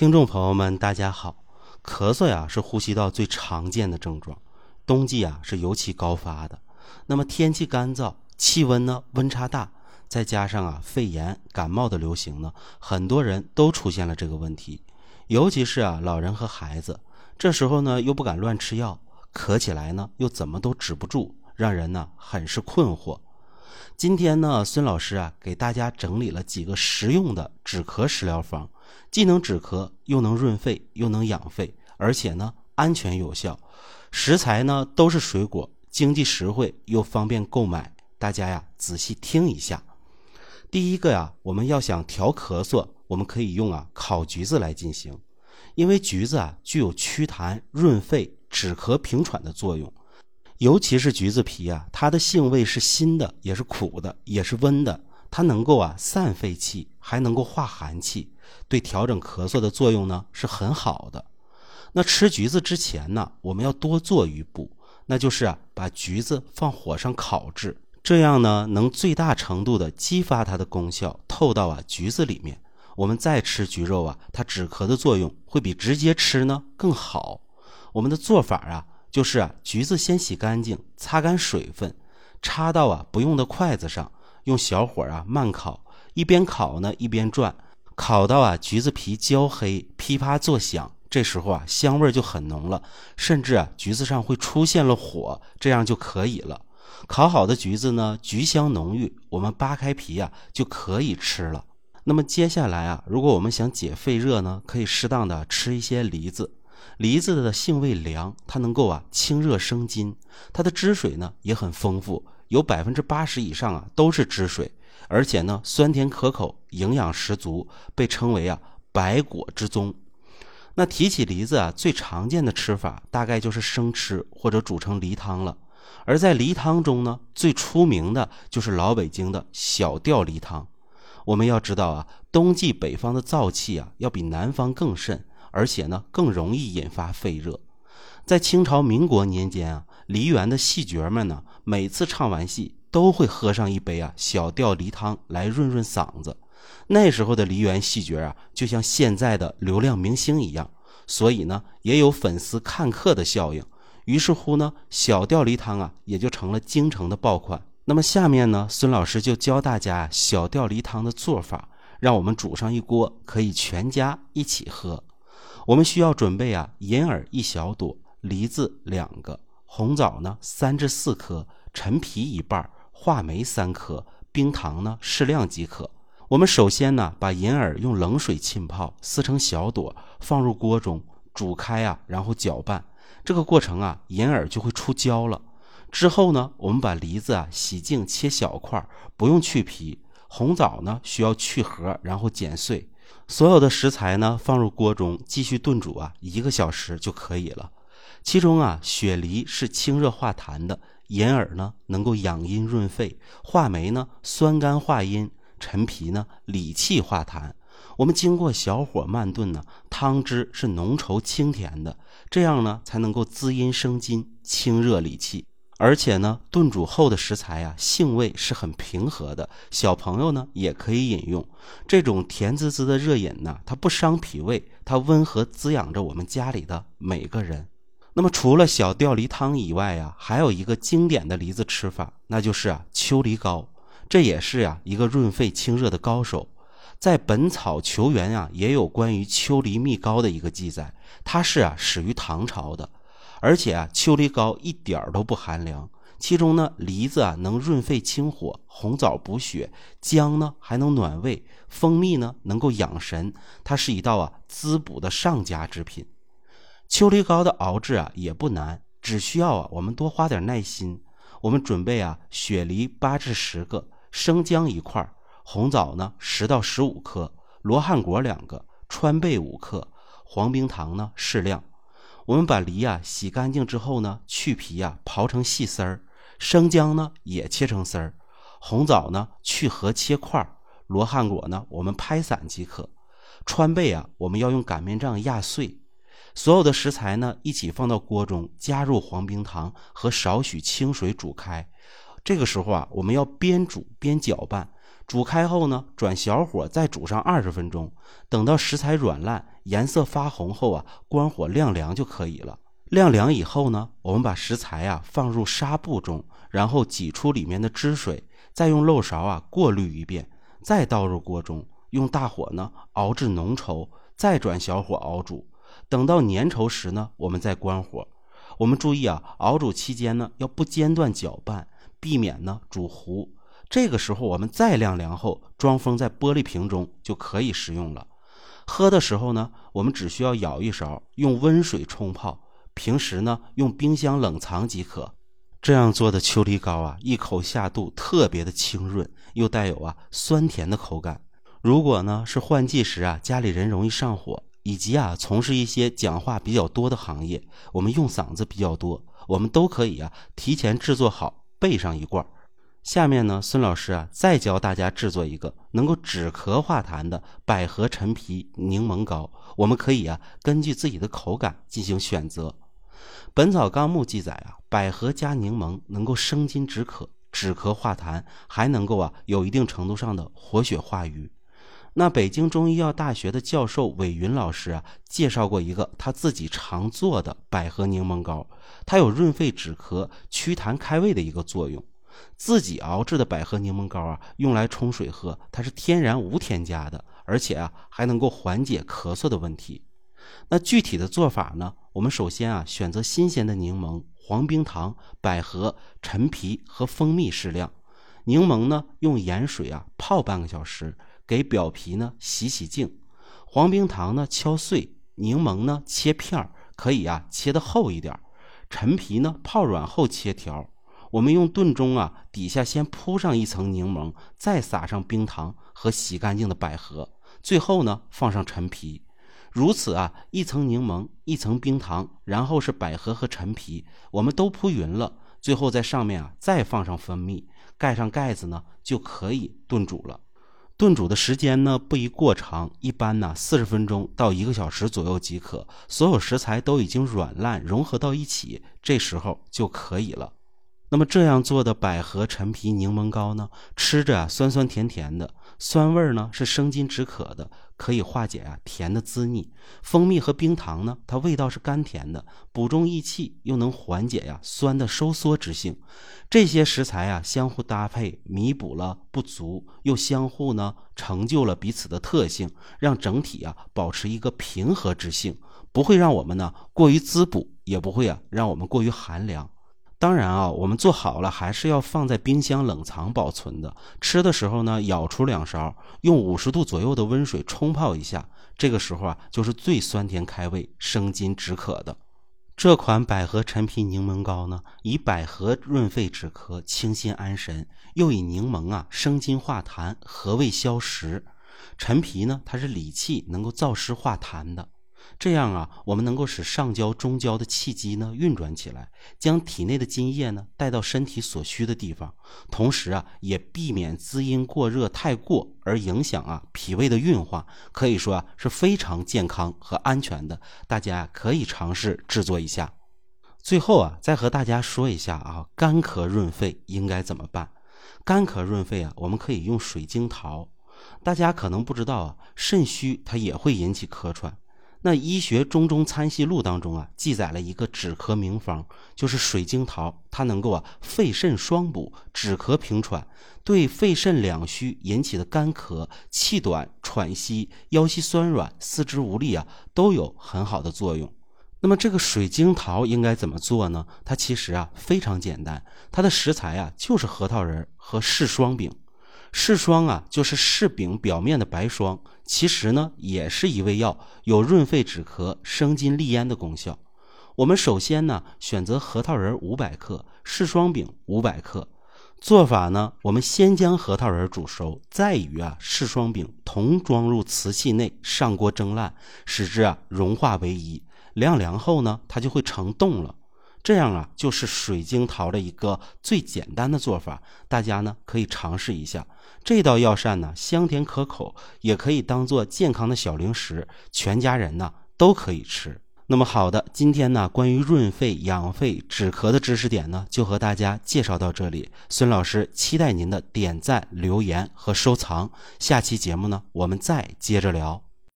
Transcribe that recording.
听众朋友们，大家好。咳嗽呀是呼吸道最常见的症状，冬季啊是尤其高发的。那么天气干燥，气温呢温差大，再加上啊肺炎、感冒的流行呢，很多人都出现了这个问题。尤其是啊老人和孩子，这时候呢又不敢乱吃药，咳起来呢又怎么都止不住，让人呢很是困惑。今天呢，孙老师啊给大家整理了几个实用的止咳食疗方。既能止咳，又能润肺，又能养肺，而且呢安全有效。食材呢都是水果，经济实惠又方便购买。大家呀仔细听一下。第一个呀，我们要想调咳嗽，我们可以用啊烤橘子来进行，因为橘子啊具有祛痰、润肺、止咳平喘的作用。尤其是橘子皮啊，它的性味是辛的，也是苦的，也是温的。它能够啊散肺气，还能够化寒气，对调整咳嗽的作用呢是很好的。那吃橘子之前呢，我们要多做一步，那就是啊把橘子放火上烤制，这样呢能最大程度的激发它的功效透到啊橘子里面。我们再吃橘肉啊，它止咳的作用会比直接吃呢更好。我们的做法啊就是啊橘子先洗干净，擦干水分，插到啊不用的筷子上。用小火啊慢烤，一边烤呢一边转，烤到啊橘子皮焦黑，噼啪作响，这时候啊香味就很浓了，甚至啊橘子上会出现了火，这样就可以了。烤好的橘子呢橘香浓郁，我们扒开皮啊就可以吃了。那么接下来啊，如果我们想解肺热呢，可以适当的吃一些梨子。梨子的性味凉，它能够啊清热生津，它的汁水呢也很丰富。有百分之八十以上啊都是汁水，而且呢酸甜可口，营养十足，被称为啊百果之宗。那提起梨子啊，最常见的吃法大概就是生吃或者煮成梨汤了。而在梨汤中呢，最出名的就是老北京的小吊梨汤。我们要知道啊，冬季北方的燥气啊要比南方更甚，而且呢更容易引发肺热。在清朝民国年间啊。梨园的戏角们呢，每次唱完戏都会喝上一杯啊小吊梨汤来润润嗓子。那时候的梨园戏角啊，就像现在的流量明星一样，所以呢，也有粉丝看客的效应。于是乎呢，小吊梨汤啊，也就成了京城的爆款。那么下面呢，孙老师就教大家小吊梨汤的做法，让我们煮上一锅，可以全家一起喝。我们需要准备啊，银耳一小朵，梨子两个。红枣呢，三至四颗，陈皮一半，话梅三颗，冰糖呢适量即可。我们首先呢，把银耳用冷水浸泡，撕成小朵，放入锅中煮开啊，然后搅拌。这个过程啊，银耳就会出胶了。之后呢，我们把梨子啊洗净，切小块，不用去皮。红枣呢需要去核，然后剪碎。所有的食材呢放入锅中，继续炖煮啊，一个小时就可以了。其中啊，雪梨是清热化痰的，银耳呢能够养阴润肺，话梅呢酸甘化阴，陈皮呢理气化痰。我们经过小火慢炖呢，汤汁是浓稠清甜的，这样呢才能够滋阴生津、清热理气。而且呢，炖煮后的食材啊，性味是很平和的，小朋友呢也可以饮用。这种甜滋滋的热饮呢，它不伤脾胃，它温和滋养着我们家里的每个人。那么除了小吊梨汤以外呀，还有一个经典的梨子吃法，那就是啊秋梨膏。这也是呀一个润肺清热的高手。在《本草求源》啊也有关于秋梨蜜膏的一个记载，它是啊始于唐朝的，而且啊秋梨膏一点都不寒凉。其中呢梨子啊能润肺清火，红枣补血，姜呢还能暖胃，蜂蜜呢能够养神，它是一道啊滋补的上佳之品。秋梨膏的熬制啊也不难，只需要啊我们多花点耐心。我们准备啊雪梨八至十个，生姜一块，红枣呢十到十五克，罗汉果两个，川贝五克，黄冰糖呢适量。我们把梨啊洗干净之后呢，去皮啊刨成细丝儿，生姜呢也切成丝儿，红枣呢去核切块，罗汉果呢我们拍散即可。川贝啊我们要用擀面杖压碎。所有的食材呢，一起放到锅中，加入黄冰糖和少许清水煮开。这个时候啊，我们要边煮边搅拌，煮开后呢，转小火再煮上二十分钟，等到食材软烂、颜色发红后啊，关火晾凉就可以了。晾凉以后呢，我们把食材啊放入纱布中，然后挤出里面的汁水，再用漏勺啊过滤一遍，再倒入锅中，用大火呢熬至浓稠，再转小火熬煮。等到粘稠时呢，我们再关火。我们注意啊，熬煮期间呢要不间断搅拌，避免呢煮糊。这个时候，我们再晾凉后，装封在玻璃瓶中就可以食用了。喝的时候呢，我们只需要舀一勺，用温水冲泡。平时呢，用冰箱冷藏即可。这样做的秋梨膏啊，一口下肚，特别的清润，又带有啊酸甜的口感。如果呢是换季时啊，家里人容易上火，以及啊从事一些讲话比较多的行业，我们用嗓子比较多，我们都可以啊提前制作好，备上一罐。下面呢，孙老师啊，再教大家制作一个能够止咳化痰的百合陈皮柠檬膏。我们可以啊，根据自己的口感进行选择。《本草纲目》记载啊，百合加柠檬能够生津止渴、止咳化痰，还能够啊，有一定程度上的活血化瘀。那北京中医药大学的教授韦云老师啊，介绍过一个他自己常做的百合柠檬膏，它有润肺止咳、祛痰开胃的一个作用。自己熬制的百合柠檬膏啊，用来冲水喝，它是天然无添加的，而且啊还能够缓解咳嗽的问题。那具体的做法呢？我们首先啊选择新鲜的柠檬、黄冰糖、百合、陈皮和蜂蜜适量。柠檬呢用盐水啊泡半个小时，给表皮呢洗洗净。黄冰糖呢敲碎，柠檬呢切片儿可以啊切的厚一点。陈皮呢泡软后切条。我们用炖盅啊，底下先铺上一层柠檬，再撒上冰糖和洗干净的百合，最后呢放上陈皮，如此啊，一层柠檬，一层冰糖，然后是百合和陈皮，我们都铺匀了，最后在上面啊再放上蜂蜜，盖上盖子呢就可以炖煮了。炖煮的时间呢不宜过长，一般呢四十分钟到一个小时左右即可。所有食材都已经软烂融合到一起，这时候就可以了。那么这样做的百合陈皮柠檬膏呢，吃着啊酸酸甜甜的，酸味呢是生津止渴的，可以化解啊甜的滋腻。蜂蜜和冰糖呢，它味道是甘甜的，补中益气，又能缓解呀酸的收缩之性。这些食材啊相互搭配，弥补了不足，又相互呢成就了彼此的特性，让整体啊保持一个平和之性，不会让我们呢过于滋补，也不会啊让我们过于寒凉。当然啊，我们做好了还是要放在冰箱冷藏保存的。吃的时候呢，舀出两勺，用五十度左右的温水冲泡一下。这个时候啊，就是最酸甜开胃、生津止渴的。这款百合陈皮柠檬膏呢，以百合润肺止咳、清心安神，又以柠檬啊生津化痰、和胃消食。陈皮呢，它是理气，能够燥湿化痰的。这样啊，我们能够使上焦、中焦的气机呢运转起来，将体内的津液呢带到身体所需的地方，同时啊，也避免滋阴过热太过而影响啊脾胃的运化，可以说啊是非常健康和安全的。大家可以尝试制作一下。最后啊，再和大家说一下啊，干咳润肺应该怎么办？干咳润肺啊，我们可以用水晶桃。大家可能不知道啊，肾虚它也会引起咳喘。那《医学中中参细录》当中啊，记载了一个止咳名方，就是水晶桃，它能够啊肺肾双补，止咳平喘，对肺肾两虚引起的干咳、气短、喘息、腰膝酸软、四肢无力啊，都有很好的作用。那么这个水晶桃应该怎么做呢？它其实啊非常简单，它的食材啊就是核桃仁和柿霜饼。柿霜啊，就是柿饼表面的白霜，其实呢也是一味药，有润肺止咳、生津利咽的功效。我们首先呢选择核桃仁五百克，柿霜饼五百克。做法呢，我们先将核桃仁煮熟，再与啊柿霜饼同装入瓷器内，上锅蒸烂，使之啊融化为一。晾凉后呢，它就会成冻了。这样啊，就是水晶桃的一个最简单的做法，大家呢可以尝试一下。这道药膳呢，香甜可口，也可以当做健康的小零食，全家人呢都可以吃。那么好的，今天呢，关于润肺、养肺、止咳的知识点呢，就和大家介绍到这里。孙老师期待您的点赞、留言和收藏。下期节目呢，我们再接着聊。